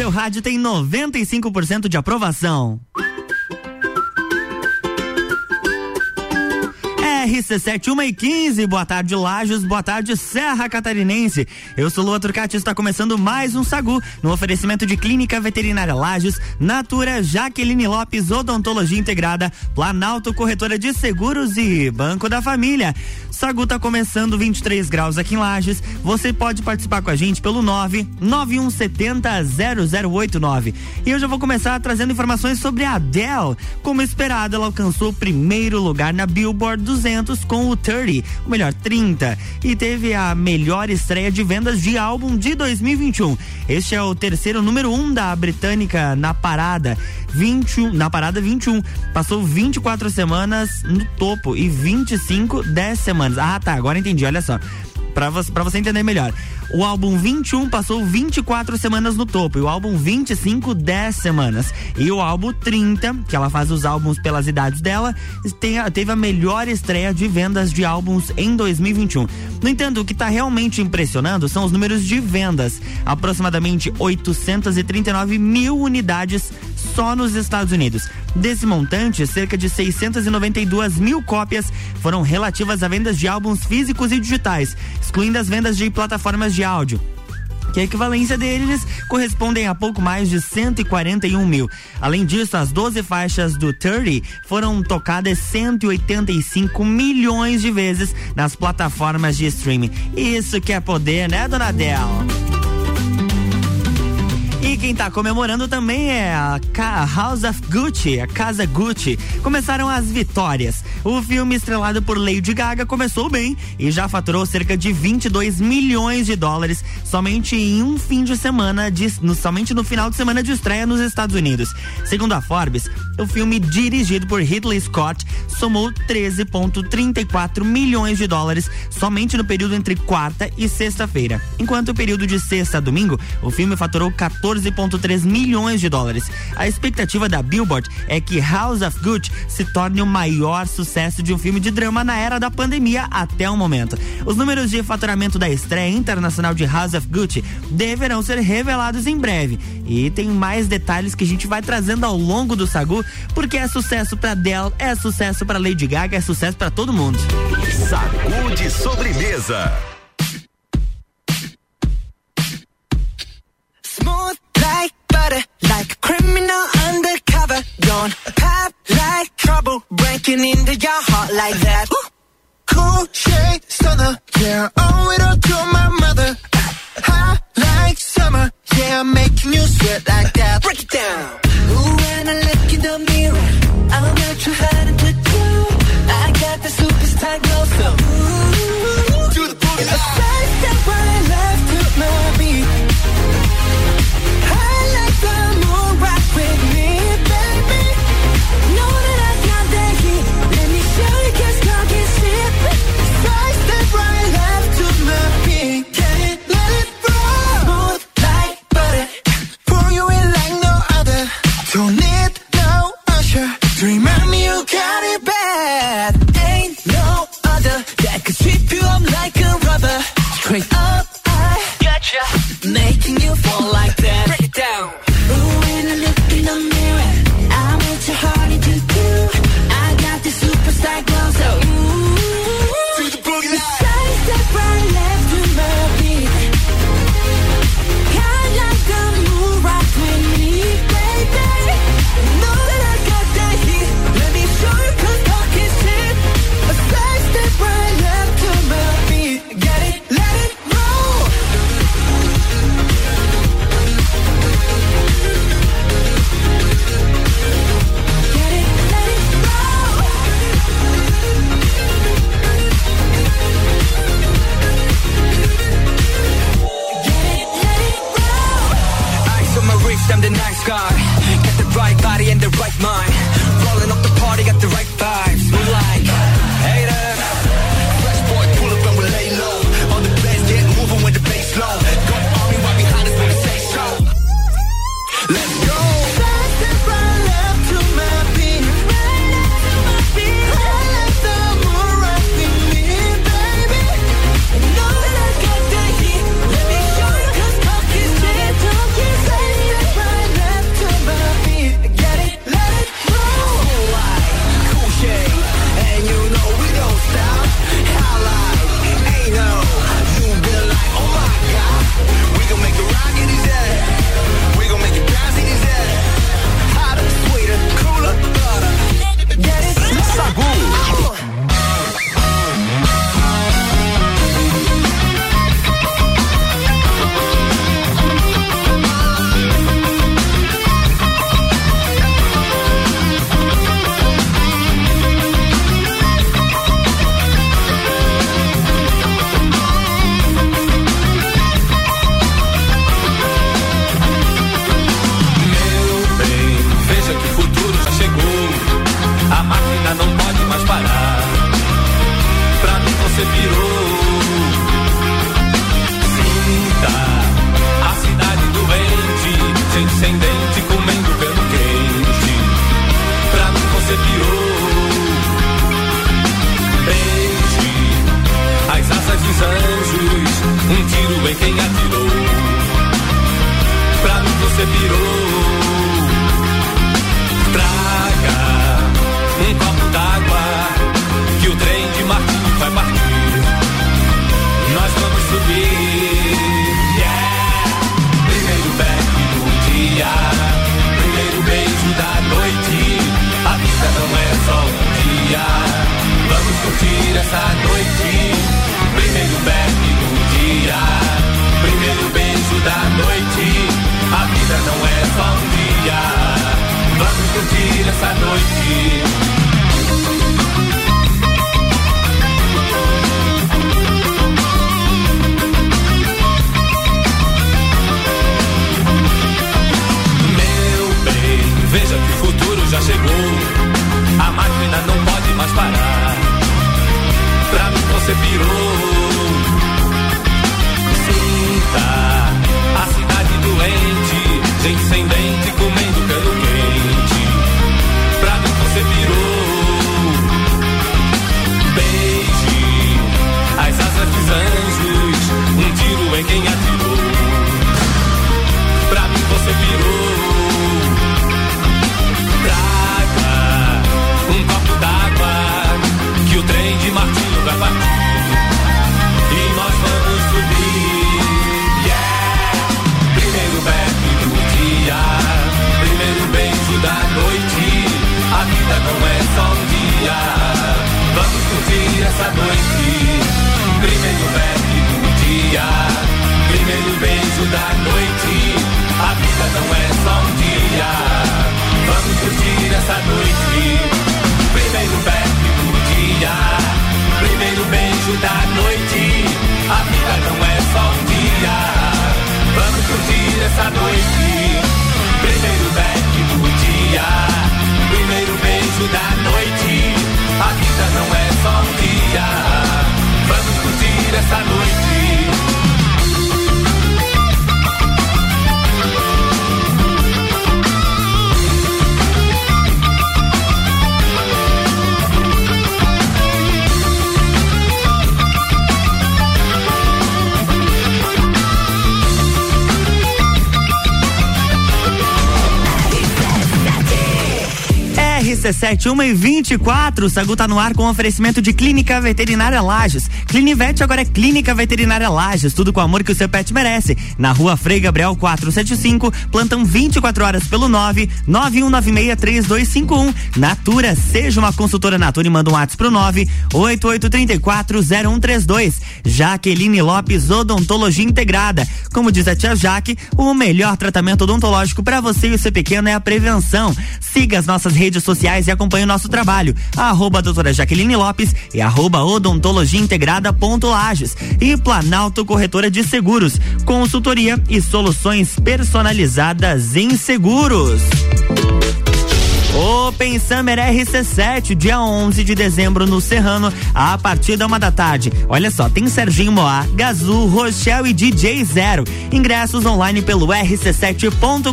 seu rádio tem 95% de aprovação. RC7 1 e 15, boa tarde Lajos, boa tarde Serra Catarinense. Eu sou Lua Turcati está começando mais um Sagu, no oferecimento de Clínica Veterinária Lajos, Natura, Jaqueline Lopes, Odontologia Integrada, Planalto Corretora de Seguros e Banco da Família. Sagu tá começando 23 graus aqui em Lages. Você pode participar com a gente pelo 99170 0089. E eu já vou começar trazendo informações sobre a Adele. Como esperado, ela alcançou o primeiro lugar na Billboard 200 com o 30, o melhor 30, e teve a melhor estreia de vendas de álbum de 2021. Este é o terceiro número 1 um da britânica na parada 21, na parada 21. Passou 24 semanas no topo e 25 10 semanas. Ah, tá, agora entendi, olha só. Pra você, pra você entender melhor. O álbum 21 passou 24 semanas no topo e o álbum 25 10 semanas. E o álbum 30, que ela faz os álbuns pelas idades dela, tem, teve a melhor estreia de vendas de álbuns em 2021. No entanto, o que está realmente impressionando são os números de vendas. Aproximadamente 839 mil unidades só nos Estados Unidos. Desse montante, cerca de 692 mil cópias foram relativas a vendas de álbuns físicos e digitais, excluindo as vendas de plataformas de áudio que a equivalência deles correspondem a pouco mais de 141 mil. Além disso, as 12 faixas do 30 foram tocadas 185 milhões de vezes nas plataformas de streaming. Isso que é poder, né, dona Del? E quem tá comemorando também é a House of Gucci, a Casa Gucci. Começaram as vitórias. O filme estrelado por Lady Gaga começou bem e já faturou cerca de 22 milhões de dólares somente em um fim de semana, de, no, somente no final de semana de estreia nos Estados Unidos. Segundo a Forbes, o filme dirigido por Ridley Scott somou 13,34 milhões de dólares somente no período entre quarta e sexta-feira. Enquanto o período de sexta a domingo, o filme faturou 14 14,3 milhões de dólares. A expectativa da Billboard é que House of Gucci se torne o maior sucesso de um filme de drama na era da pandemia até o momento. Os números de faturamento da estreia internacional de House of Gucci deverão ser revelados em breve. E tem mais detalhes que a gente vai trazendo ao longo do Sagu, porque é sucesso para Dell, é sucesso para Lady Gaga, é sucesso para todo mundo. Sagu de sobremesa. Don't pop like trouble breaking into your heart like that. Ooh. Cool shade stunner, yeah, owe it all to my mother. Hot like summer, yeah, making you sweat like that. Break it down. Ooh, when I look in the mirror, I'm not too hard to do. I got the superstar glow, so ooh, do the boogie. It's the first step I love to my beat. You fall like that. Noite. RC7 1 e 24, o Sagu tá no ar com oferecimento de Clínica Veterinária Lages. Clinivete agora é Clínica Veterinária Lages, tudo com o amor que o seu pet merece. Na rua Frei Gabriel 475, plantão 24 horas pelo 9 91963251. Natura, seja uma consultora Natura e manda um WhatsApp pro 9 88340132. Jaqueline Lopes Odontologia Integrada. Como diz a tia Jaque, o melhor tratamento odontológico para você e o seu pequeno é a prevenção. Siga as nossas redes sociais e acompanhe o nosso trabalho. Arroba doutora Jaqueline Lopes e arroba odontologia integrada ponto Lages. E Planalto Corretora de Seguros. Consultoria e soluções personalizadas em seguros. Open Summer RC7, dia 11 de dezembro no Serrano, a partir da uma da tarde. Olha só, tem Serginho Moá, Gazul, Rochelle e DJ Zero. Ingressos online pelo rc7.com.br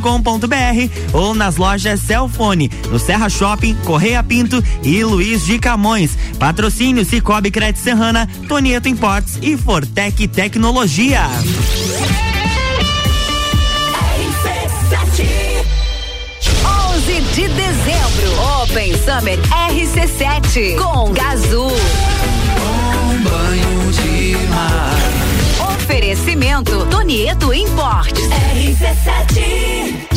ou nas lojas Celfone, no Serra Shopping, Correia Pinto e Luiz de Camões. Patrocínio Cicobi Crédito Serrana, Tonieto Imports e Fortec Tecnologia. De dezembro, Open Summer RC7 com Gazul. Um banho de mar. Oferecimento Tonieto Importes. RC7.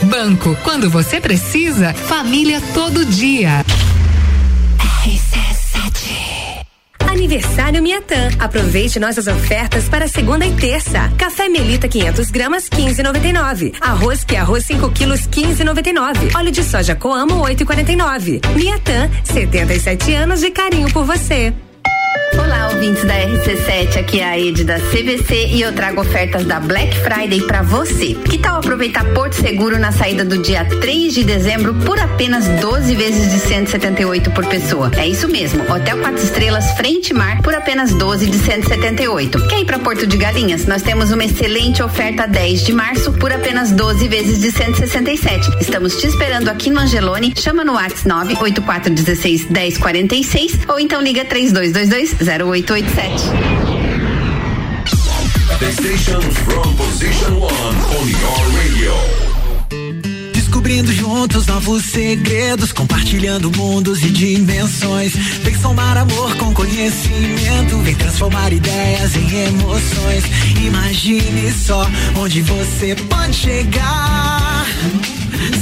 Banco, quando você precisa, família todo dia. Aniversário Miatã. Aproveite nossas ofertas para segunda e terça. Café Melita 500 gramas 15,99. Arroz que é arroz 5 quilos 15,99. Óleo de soja Coamo 8,49. Miatã, 77 anos de carinho por você. Olá, ouvintes da RC7, aqui é a Ed da CVC e eu trago ofertas da Black Friday para você. Que tal aproveitar Porto Seguro na saída do dia 3 de dezembro por apenas 12 vezes de 178 por pessoa? É isso mesmo, Hotel 4 Estrelas Frente Mar por apenas 12 de 178. Quer ir para Porto de Galinhas? Nós temos uma excelente oferta 10 de março por apenas 12 vezes de 167. Estamos te esperando aqui no Angelone. Chama no WhatsApp 98416 1046 ou então liga 3222 0887. The station from position one on your radio. Descobrindo juntos novos segredos, compartilhando mundos e dimensões. Vem somar amor com conhecimento, vem transformar ideias em emoções. Imagine só onde você pode chegar.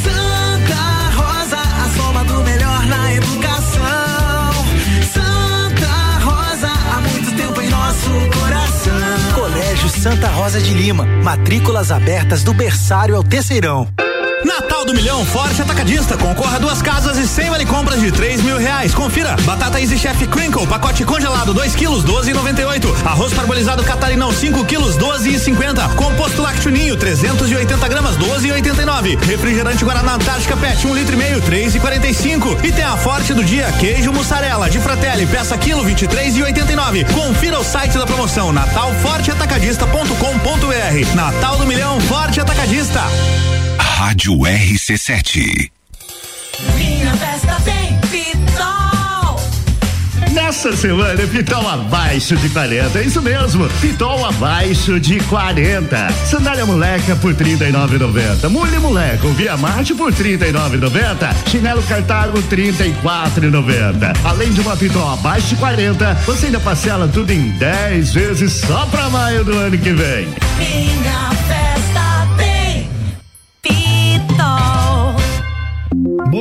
Santa Rosa, a soma do melhor na educação. Nosso coração. Colégio Santa Rosa de Lima, matrículas abertas do berçário ao terceirão. Natal do Milhão Forte Atacadista. Concorra a duas casas e sem vale compras de três mil reais. Confira. Batata Easy Chef Crinkle, pacote congelado 2 quilos, 12,98. Arroz parbolizado Catarinão 5 quilos, 12,50. Composto Lácteo Ninho, 380 gramas, 12,89. Refrigerante Guaraná Antártica Pet, 1 um litro e meio, 3,45. E tem a Forte do dia, queijo mussarela de Fratelli, peça quilo, 23,89. Confira o site da promoção natalforteatacadista.com.br. Natal do Milhão Forte Atacadista. Rádio RC7. Minha festa tem Pitol. Nessa semana, Pitol abaixo de 40. É isso mesmo. Pitol abaixo de 40. Sandália moleca por 39,90. Mulher moleca, Via Marte por 39,90. Chinelo Cartago 34,90. Além de uma Pitol abaixo de 40, você ainda parcela tudo em 10 vezes só pra maio do ano que vem. Minha festa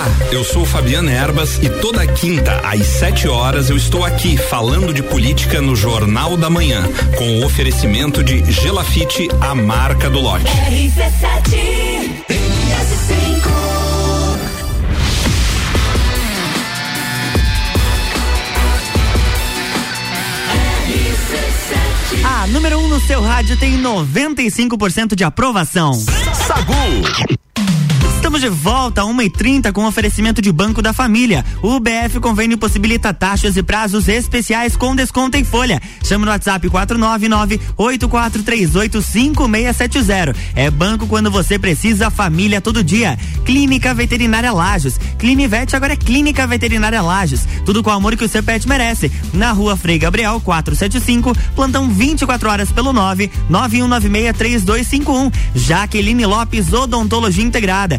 Olá, eu sou Fabiana Erbas e toda quinta às 7 horas eu estou aqui falando de política no Jornal da Manhã, com o oferecimento de Gelafite, a marca do lote. RC7 RS5 A número 1 um no seu rádio tem 95% de aprovação. Sagu. Estamos de volta, 1h30, com oferecimento de Banco da Família. O BF Convênio possibilita taxas e prazos especiais com desconto em folha. Chama no WhatsApp 499-8438-5670. É banco quando você precisa, família todo dia. Clínica Veterinária Lages. Clinivete agora é Clínica Veterinária Lages. Tudo com o amor que o seu pet merece. Na rua Frei Gabriel 475, plantão 24 horas pelo 9 91963251. Jaqueline Lopes, Odontologia Integrada.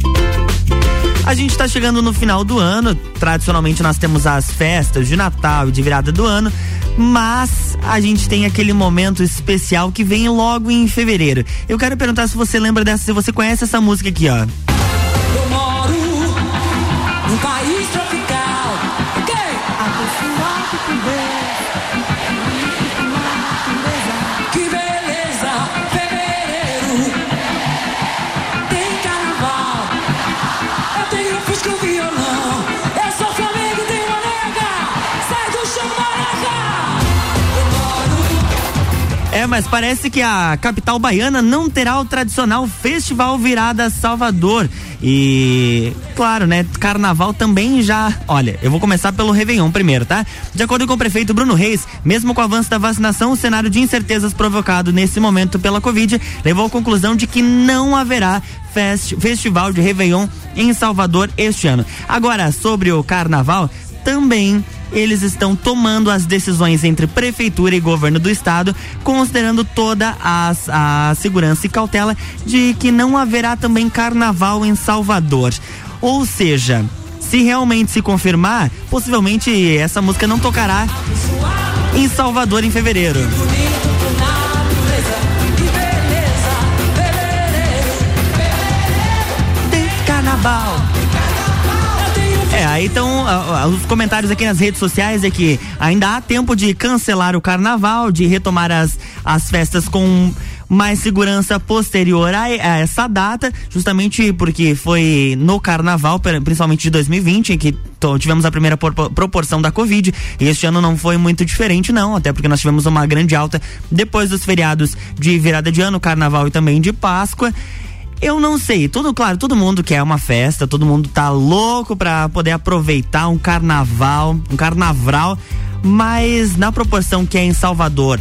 A gente está chegando no final do ano. Tradicionalmente nós temos as festas de Natal e de virada do ano, mas a gente tem aquele momento especial que vem logo em fevereiro. Eu quero perguntar se você lembra dessa, se você conhece essa música aqui, ó. Eu moro num país tropical. Mas parece que a capital baiana não terá o tradicional Festival Virada Salvador. E, claro, né? Carnaval também já. Olha, eu vou começar pelo Réveillon primeiro, tá? De acordo com o prefeito Bruno Reis, mesmo com o avanço da vacinação, o cenário de incertezas provocado nesse momento pela Covid levou à conclusão de que não haverá festi festival de Réveillon em Salvador este ano. Agora, sobre o carnaval, também eles estão tomando as decisões entre prefeitura e governo do estado, considerando toda as, a segurança e cautela de que não haverá também carnaval em Salvador. Ou seja, se realmente se confirmar, possivelmente essa música não tocará em Salvador em fevereiro. Carnaval. É, aí então os comentários aqui nas redes sociais é que ainda há tempo de cancelar o carnaval, de retomar as, as festas com mais segurança posterior a, essa data, justamente porque foi no carnaval, principalmente de 2020, em que tivemos a primeira por- proporção da Covid, e este ano não foi muito diferente, não, até porque nós tivemos uma grande alta depois dos feriados de virada de ano, carnaval e também de Páscoa. Eu não sei, tudo claro, todo mundo quer uma festa, todo mundo tá louco pra poder aproveitar um carnaval, um carnaval, mas na proporção que é em Salvador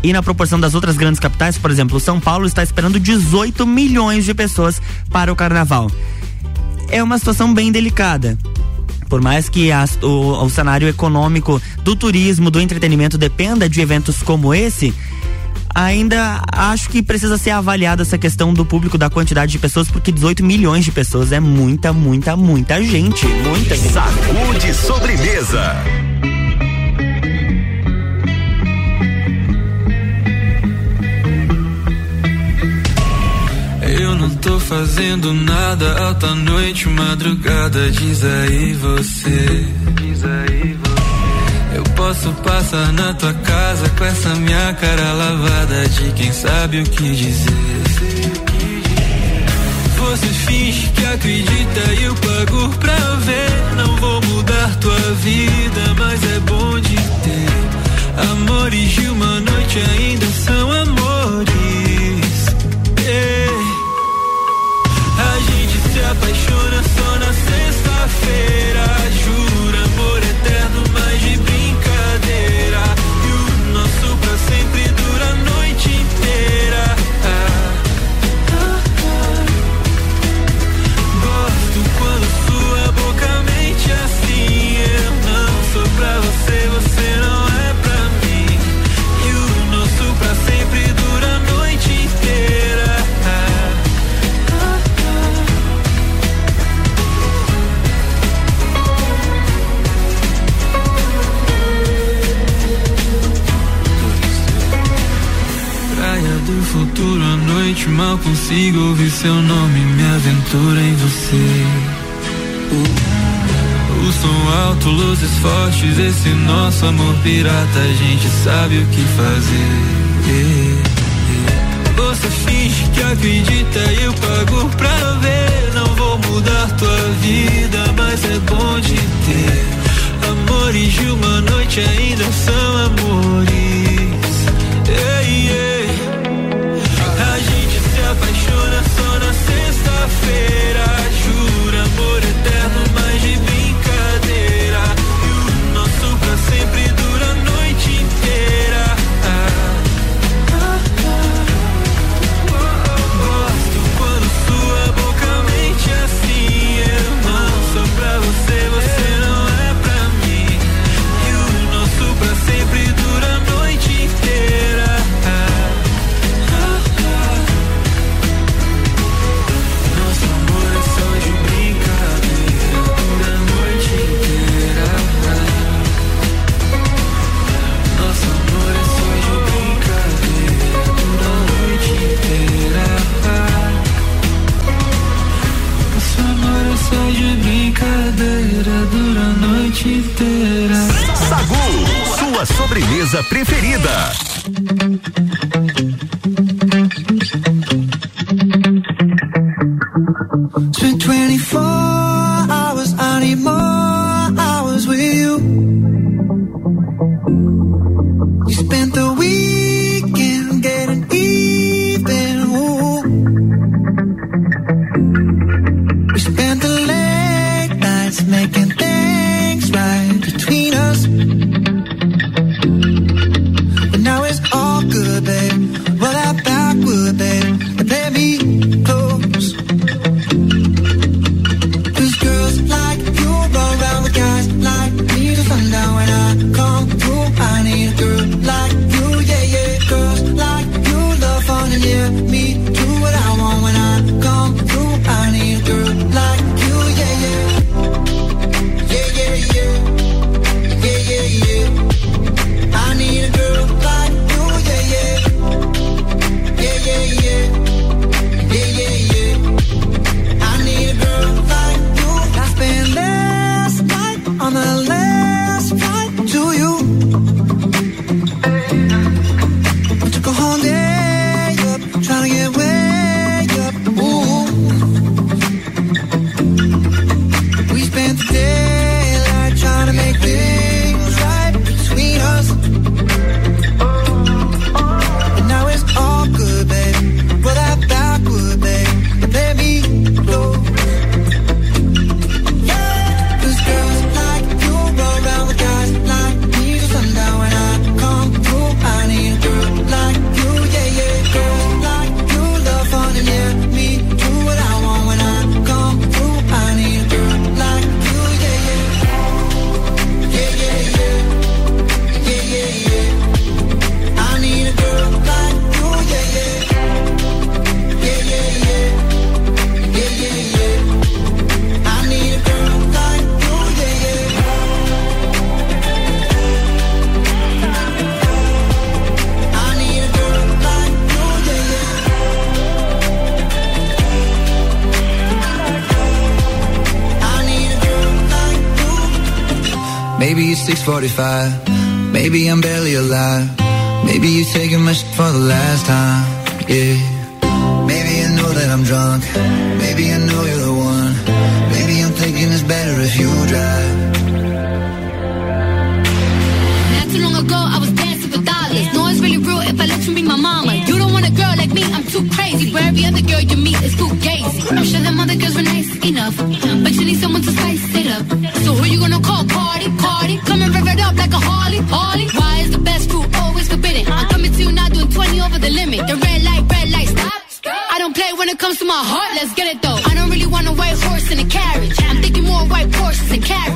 e na proporção das outras grandes capitais, por exemplo, São Paulo está esperando 18 milhões de pessoas para o carnaval. É uma situação bem delicada. Por mais que o, o cenário econômico do turismo, do entretenimento dependa de eventos como esse, ainda acho que precisa ser avaliada essa questão do público, da quantidade de pessoas, porque 18 milhões de pessoas é muita, muita, muita gente. Muita gente. Sacude sobremesa. Eu não tô fazendo nada alta noite, madrugada, diz aí você. Posso passar na tua casa com essa minha cara lavada de quem sabe o que dizer. Você finge que acredita e eu pago pra ver. Não vou mudar tua vida, mas é bom de ter. Amores de uma noite ainda são amores. Ei. A gente se apaixona só na sexta-feira. Mal consigo ouvir seu nome, me aventura em você. O, som alto, luzes fortes, esse nosso amor pirata, a gente sabe o que fazer. Você finge que acredita e eu pago pra ver. Não vou mudar tua vida, mas é bom de ter. Amores de uma noite ainda são amores. Sexta-feira. Jura amor eterno, sobremesa preferida. 45. Maybe I'm barely alive. Maybe you're taking my shit for the last time. Yeah. Maybe I know that I'm drunk. Maybe I know you're the one. Maybe I'm thinking it's better if you drive. Not too long ago, I was dancing for dollars. No, it's really real if I let you be my mama. You don't want a girl like me, I'm too crazy. Where every other girl you meet is too gazy. I'm sure them other girls were nice enough, but you need someone to spice it up. So who you gonna call? Cardi, Cardi, up like a Harley, Harley. Why is the best fruit always forbidden? I'm coming to you now doing 20 over the limit. The red light, red light, stop. I don't play when it comes to my heart, let's get it though. I don't really want a white horse in a carriage. I'm thinking more white horses and carriage.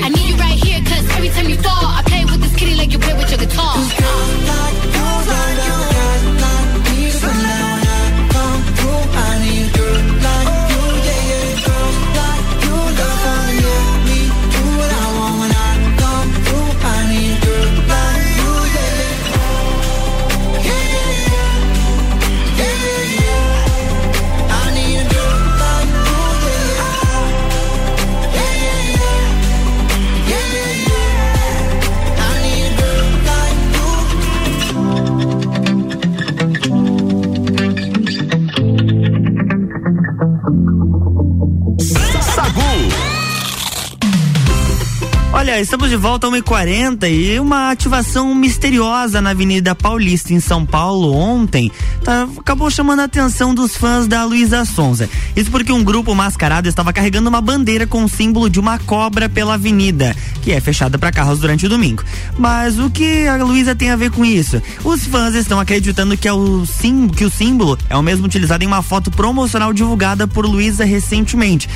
Olha, estamos de volta a 1h40 e uma ativação misteriosa na Avenida Paulista, em São Paulo, ontem, tá- acabou chamando a atenção dos fãs da Luísa Sonza. Isso porque um grupo mascarado estava carregando uma bandeira com o símbolo de uma cobra pela avenida, que é fechada para carros durante o domingo. Mas o que a Luísa tem a ver com isso? Os fãs estão acreditando que, é o, sim, que o símbolo é o mesmo utilizado em uma foto promocional divulgada por Luísa recentemente.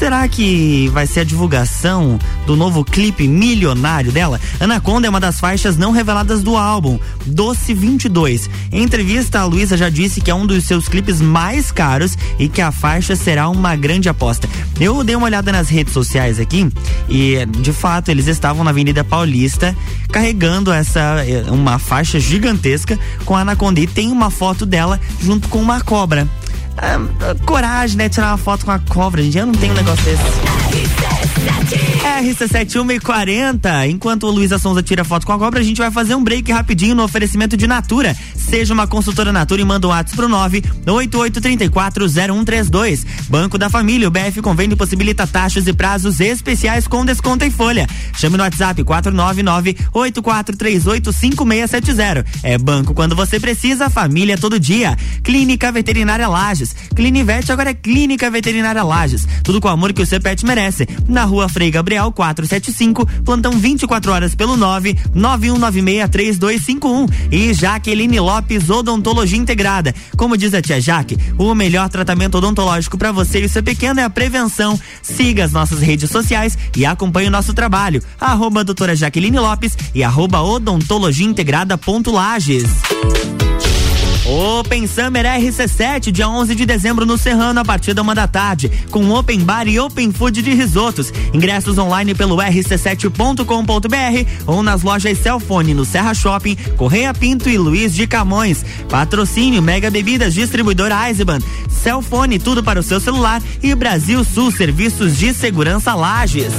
Será que vai ser a divulgação do novo clipe milionário dela? Anaconda é uma das faixas não reveladas do álbum, Doce 22. Em entrevista, a Luísa já disse que é um dos seus clipes mais caros e que a faixa será uma grande aposta. Eu dei uma olhada nas redes sociais aqui e, de fato, eles estavam na Avenida Paulista carregando essa eh, uma faixa gigantesca com a Anaconda e tem uma foto dela junto com uma cobra. Ah, coragem, né? Tirar uma foto com a cobra, gente. Eu não tenho um negócio desse. RC71 e 40. Enquanto o Luísa Sonza tira foto com a cobra, a gente vai fazer um break rapidinho no oferecimento de Natura. Seja uma consultora Natura e manda um WhatsApp pro 988340132. Banco da Família, o BF Convênio possibilita taxas e prazos especiais com desconto em folha. Chame no WhatsApp 499-8438-5670. É banco quando você precisa, família todo dia. Clínica Veterinária Lages. Clinivete agora é Clínica Veterinária Lages. Tudo com o amor que o seu pet merece. Na rua Frei Gabriel 475, plantão 24 horas pelo 9 91963251. E Jaqueline Lopes Odontologia Integrada. Como diz a tia Jaque, o melhor tratamento odontológico para você e seu pequeno é a prevenção. Siga as nossas redes sociais e acompanhe o nosso trabalho. Arroba doutora Jaqueline Lopes e arroba odontologia integrada ponto Lages. Open Summer RC7, dia 11 de dezembro no Serrano, a partir da uma da tarde, com Open Bar e Open Food de risotos. Ingressos online pelo rc7.com.br ou nas lojas Celfone no Serra Shopping, Correia Pinto e Luiz de Camões. Patrocínio Mega Bebidas, distribuidora Eisenbahn, Celfone, tudo para o seu celular e Brasil Sul, serviços de segurança Lages.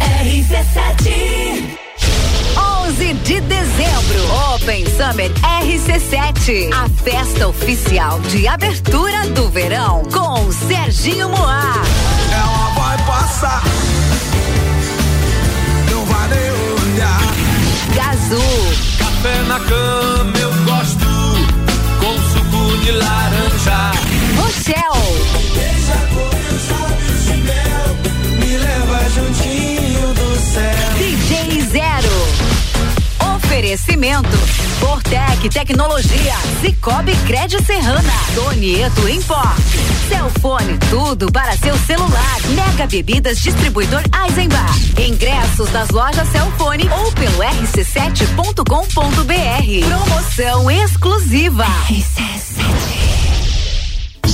RC7 11 de dezembro, Open Summer RC7, a festa oficial de abertura do verão com Serginho Moá. Ela vai passar, não vai nem olhar. Gazul, Café na cama eu gosto, com suco de laranja. Rochelle, Beija Oferecimento. Fortec Tecnologia, Cicobi Crédito Serrana, Donieto Import, Celfone, tudo para seu celular, Mega Bebidas Distribuidor Eisenbar, ingressos das lojas Celfone ou pelo rc7.com.br, promoção exclusiva.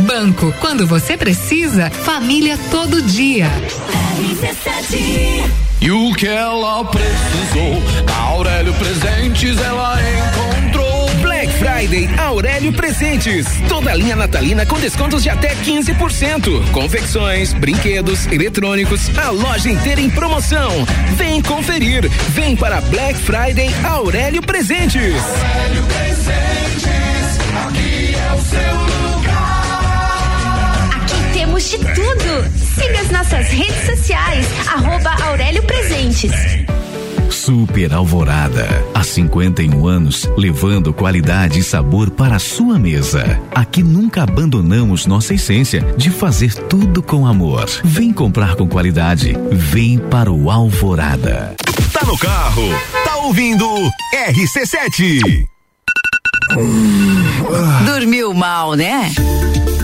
Banco, quando você precisa, família todo dia. E o que ela precisou, na Aurélio Presentes ela encontrou. Black Friday Aurélio Presentes. Toda a linha natalina com descontos de até 15%. Confecções, brinquedos, eletrônicos, a loja inteira em promoção. Vem conferir. Vem para Black Friday Aurélio Presentes. Aurélio Presentes, aqui é o seu lugar. Temos de tudo. Siga as nossas redes sociais, arroba Aurélio Presentes. Super Alvorada. Há 51 anos, levando qualidade e sabor para a sua mesa. Aqui nunca abandonamos nossa essência de fazer tudo com amor. Vem comprar com qualidade. Vem para o Alvorada. Tá no carro, tá ouvindo RC7. Dormiu mal, né?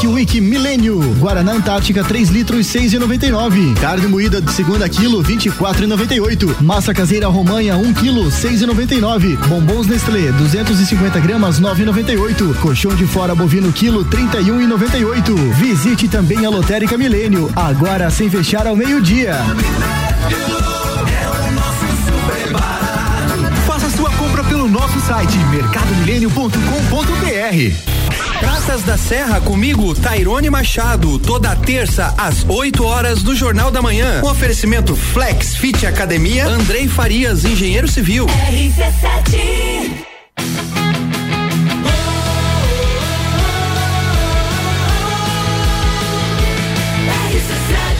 Black Week Milênio. Guaraná Antártica 3 litros 6,99. Carne moída de segunda quilo 24,98. Massa caseira romanha 1 quilo 6,99. Bombons Nestlé 250 gramas 9,98. Colchão de fora bovino quilo 31,98. Visite também a Lotérica Milênio. Agora sem fechar ao meio-dia. Faça sua compra pelo nosso site mercadomilênio.com.br. Praças da Serra comigo, Tairone Machado, toda terça às 8 horas do Jornal da Manhã. Um oferecimento Flex Fit Academia, Andrei Farias, engenheiro civil.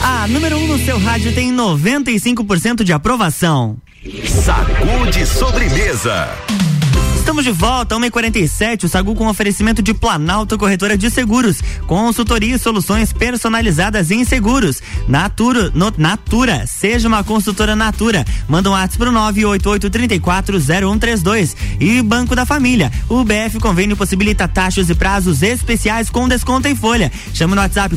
A número 1 um no seu rádio tem 95% de aprovação. Sacude sobremesa. Estamos de volta, 1h47, o Sagu com oferecimento de Planalto Corretora de Seguros, consultoria e soluções personalizadas em seguros. Natura, no, Natura, seja uma consultora Natura. Manda um WhatsApp pro 988340132. E Banco da Família, o BF Convênio possibilita taxas e prazos especiais com desconto em folha. Chama no WhatsApp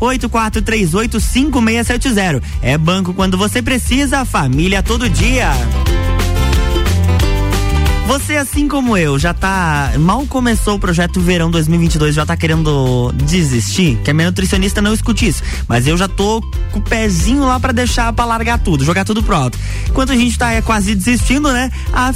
499-8438-5670. É banco quando você precisa, família todo dia. Você, assim como eu, já tá. Mal começou o projeto Verão 2022, já tá querendo desistir? Que a minha nutricionista não escute isso. Mas eu já tô com o pezinho lá para deixar pra largar tudo, jogar tudo pro alto. Enquanto a gente tá é, quase desistindo, né? A.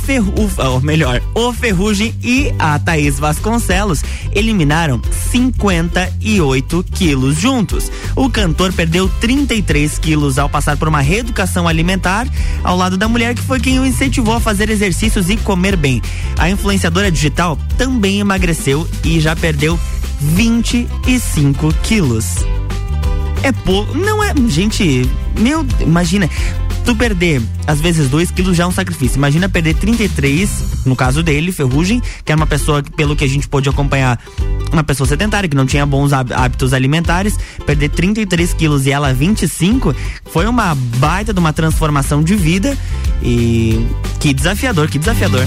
Ou melhor, o Ferrugem e a Thaís Vasconcelos eliminaram 58 quilos juntos. O cantor perdeu 33 quilos ao passar por uma reeducação alimentar, ao lado da mulher que foi quem o incentivou a fazer exercícios e comer bem. A influenciadora digital também emagreceu e já perdeu 25 quilos. É pouco. Não é. Gente, meu. Imagina. Tu perder, às vezes, 2 quilos já é um sacrifício. Imagina perder 33, no caso dele, Ferrugem, que era uma pessoa que, pelo que a gente pôde acompanhar, uma pessoa sedentária, que não tinha bons há- hábitos alimentares, perder 33 quilos e ela 25, foi uma baita de uma transformação de vida. E que desafiador, que desafiador.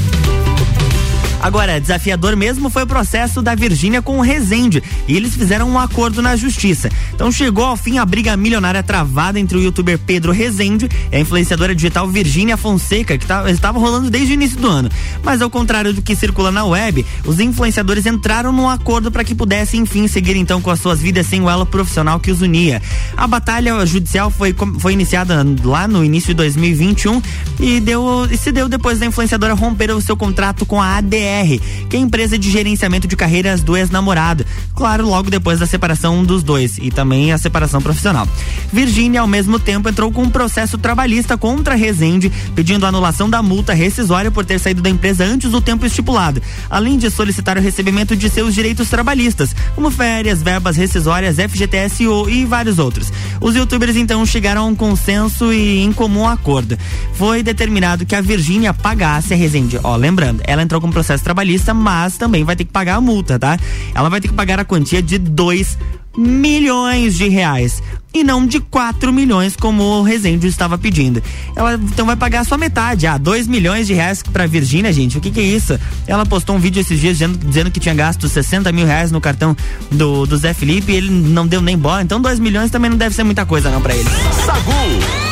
Agora, desafiador mesmo foi o processo da Virgínia com o Rezende e eles fizeram um acordo na justiça. Então chegou ao fim a briga milionária travada entre o youtuber Pedro Rezende e a influenciadora digital Virgínia Fonseca, que tá, estava rolando desde o início do ano. Mas ao contrário do que circula na web, os influenciadores entraram num acordo para que pudessem enfim seguir então com as suas vidas sem o elo profissional que os unia. A batalha judicial foi, foi iniciada lá no início de 2021 e deu e se deu depois da influenciadora romper o seu contrato com a ADR, que é a empresa de gerenciamento de carreiras do ex-namorado. Claro, logo depois da separação dos dois e também a separação profissional. Virgínia, ao mesmo tempo, entrou com um processo trabalhista contra a Rezende, pedindo a anulação da multa rescisória por ter saído da empresa antes do tempo estipulado, além de solicitar o recebimento de seus direitos trabalhistas, como férias, verbas rescisórias, FGTS e vários outros. Os youtubers então chegaram a um consenso e em comum acordo. Foi determinado que a Virgínia pagasse a Rezende. Ó, lembrando, ela entrou com um processo trabalhista, mas também vai ter que pagar a multa, tá? Ela vai ter que pagar a quantia de 2 milhões de reais e não de 4 milhões como o Rezende estava pedindo. Ela então vai pagar só metade, ah, 2 milhões de reais pra Virgínia, gente. O que que é isso? Ela postou um vídeo esses dias dizendo, dizendo que tinha gasto 60 mil reais no cartão do, do Zé Felipe e ele não deu nem bola. Então 2 milhões também não deve ser muita coisa não pra ele. Sagu.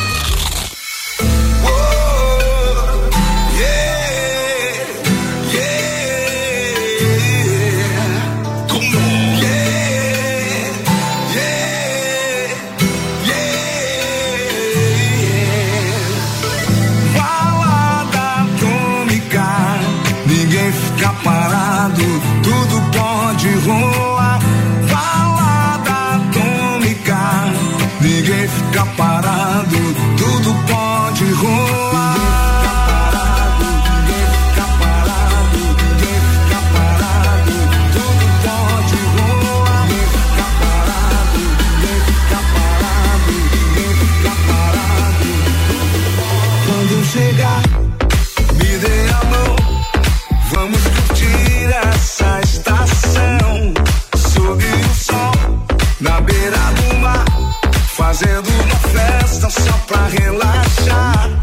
Fazendo uma festa só pra relaxar.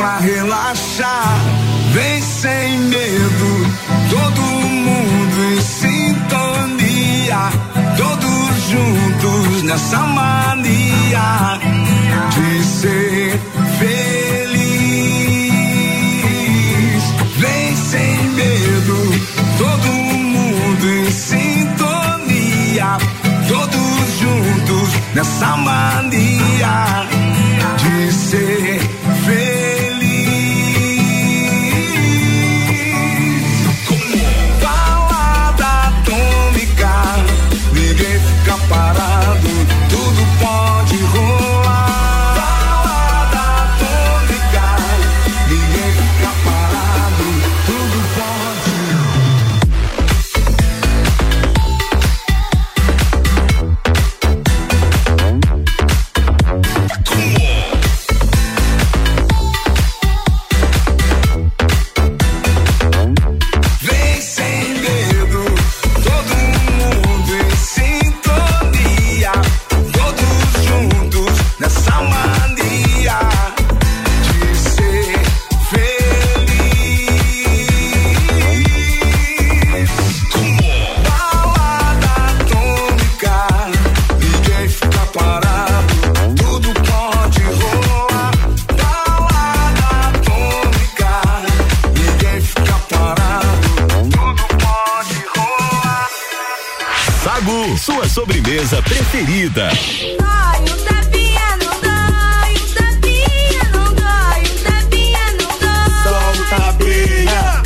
Pra relaxar. Vem sem medo, todo mundo em sintonia. Todos juntos nessa mania sobremesa preferida. Dói, um tapinha não dói, um tapinha não dói, um tapinha não dói. Só um tapinha.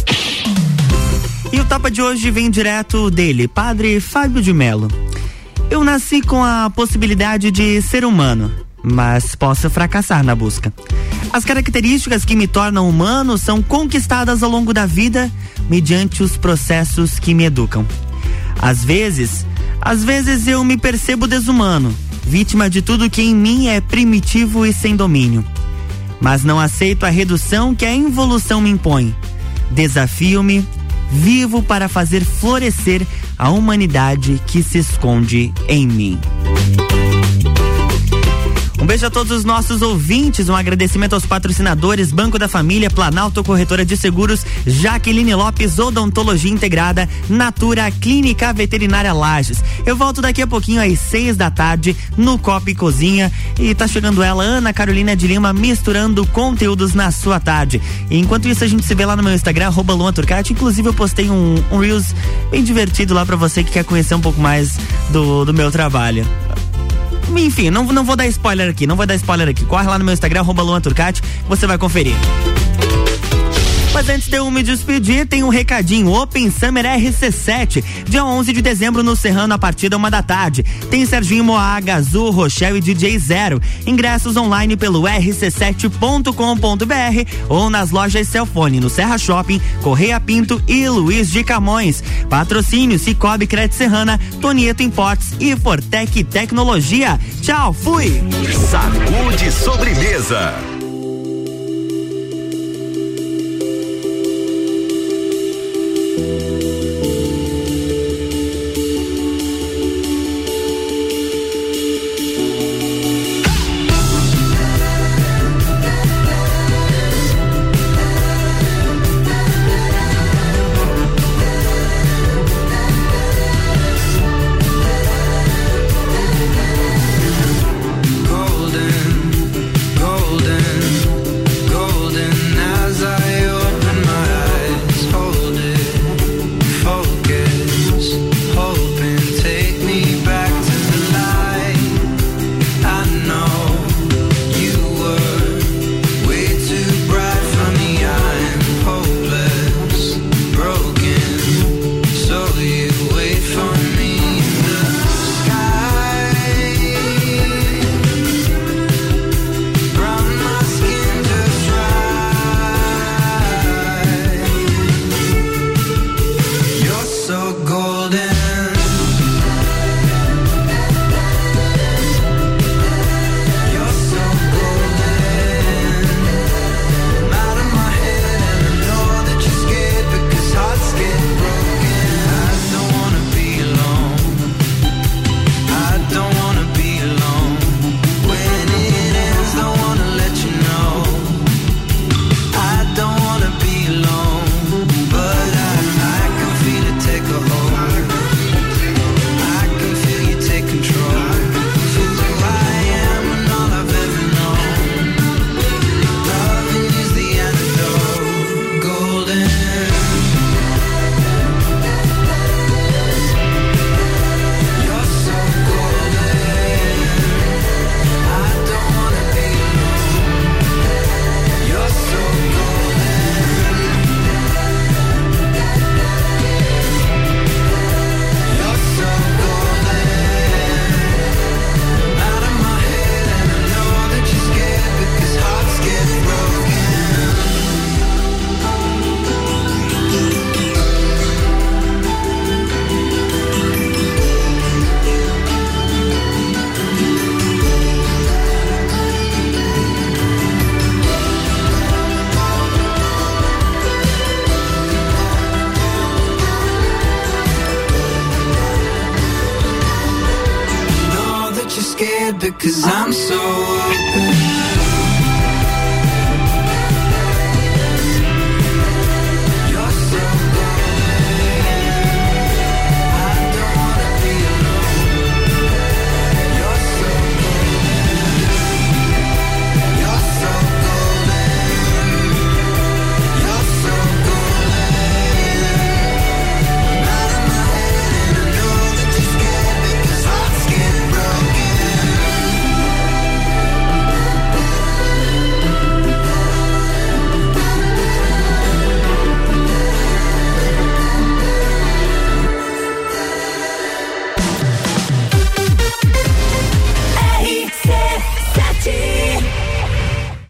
E o tapa de hoje vem direto dele, Padre Fábio de Melo. Eu nasci com a possibilidade de ser humano, mas posso fracassar na busca. As características que me tornam humano são conquistadas ao longo da vida mediante os processos que me educam. Às vezes, às vezes eu me percebo desumano, vítima de tudo que em mim é primitivo e sem domínio. Mas não aceito a redução que a involução me impõe. Desafio-me, vivo para fazer florescer a humanidade que se esconde em mim. Um beijo a todos os nossos ouvintes, um agradecimento aos patrocinadores Banco da Família, Planalto Corretora de Seguros, Jaqueline Lopes, Odontologia Integrada, Natura Clínica Veterinária Lages. Eu volto daqui a pouquinho às seis da tarde no Copa Cozinha e tá chegando ela, Ana Carolina de Lima, misturando conteúdos na sua tarde. E enquanto isso a gente se vê lá no meu Instagram, arroba Turcati. Inclusive eu postei um, um Reels bem divertido lá pra você que quer conhecer um pouco mais do, do meu trabalho. Enfim, não, não vou dar spoiler aqui, não vou dar spoiler aqui. Corre lá no meu Instagram, arroba Luan Turcati, você vai conferir. Mas antes de eu me despedir, tem um recadinho. Open Summer RC7, dia 11 de dezembro no Serrano, a partir da uma da tarde. Tem Serginho Moaga, Azul, Rochelle e DJ Zero. Ingressos online pelo rc7.com.br ou nas lojas Celfone, no Serra Shopping, Correia Pinto e Luiz de Camões. Patrocínio Cicobi Crédito Serrana, Tonieto Importes e Fortec Tecnologia. Tchau, fui! Sacude sobremesa.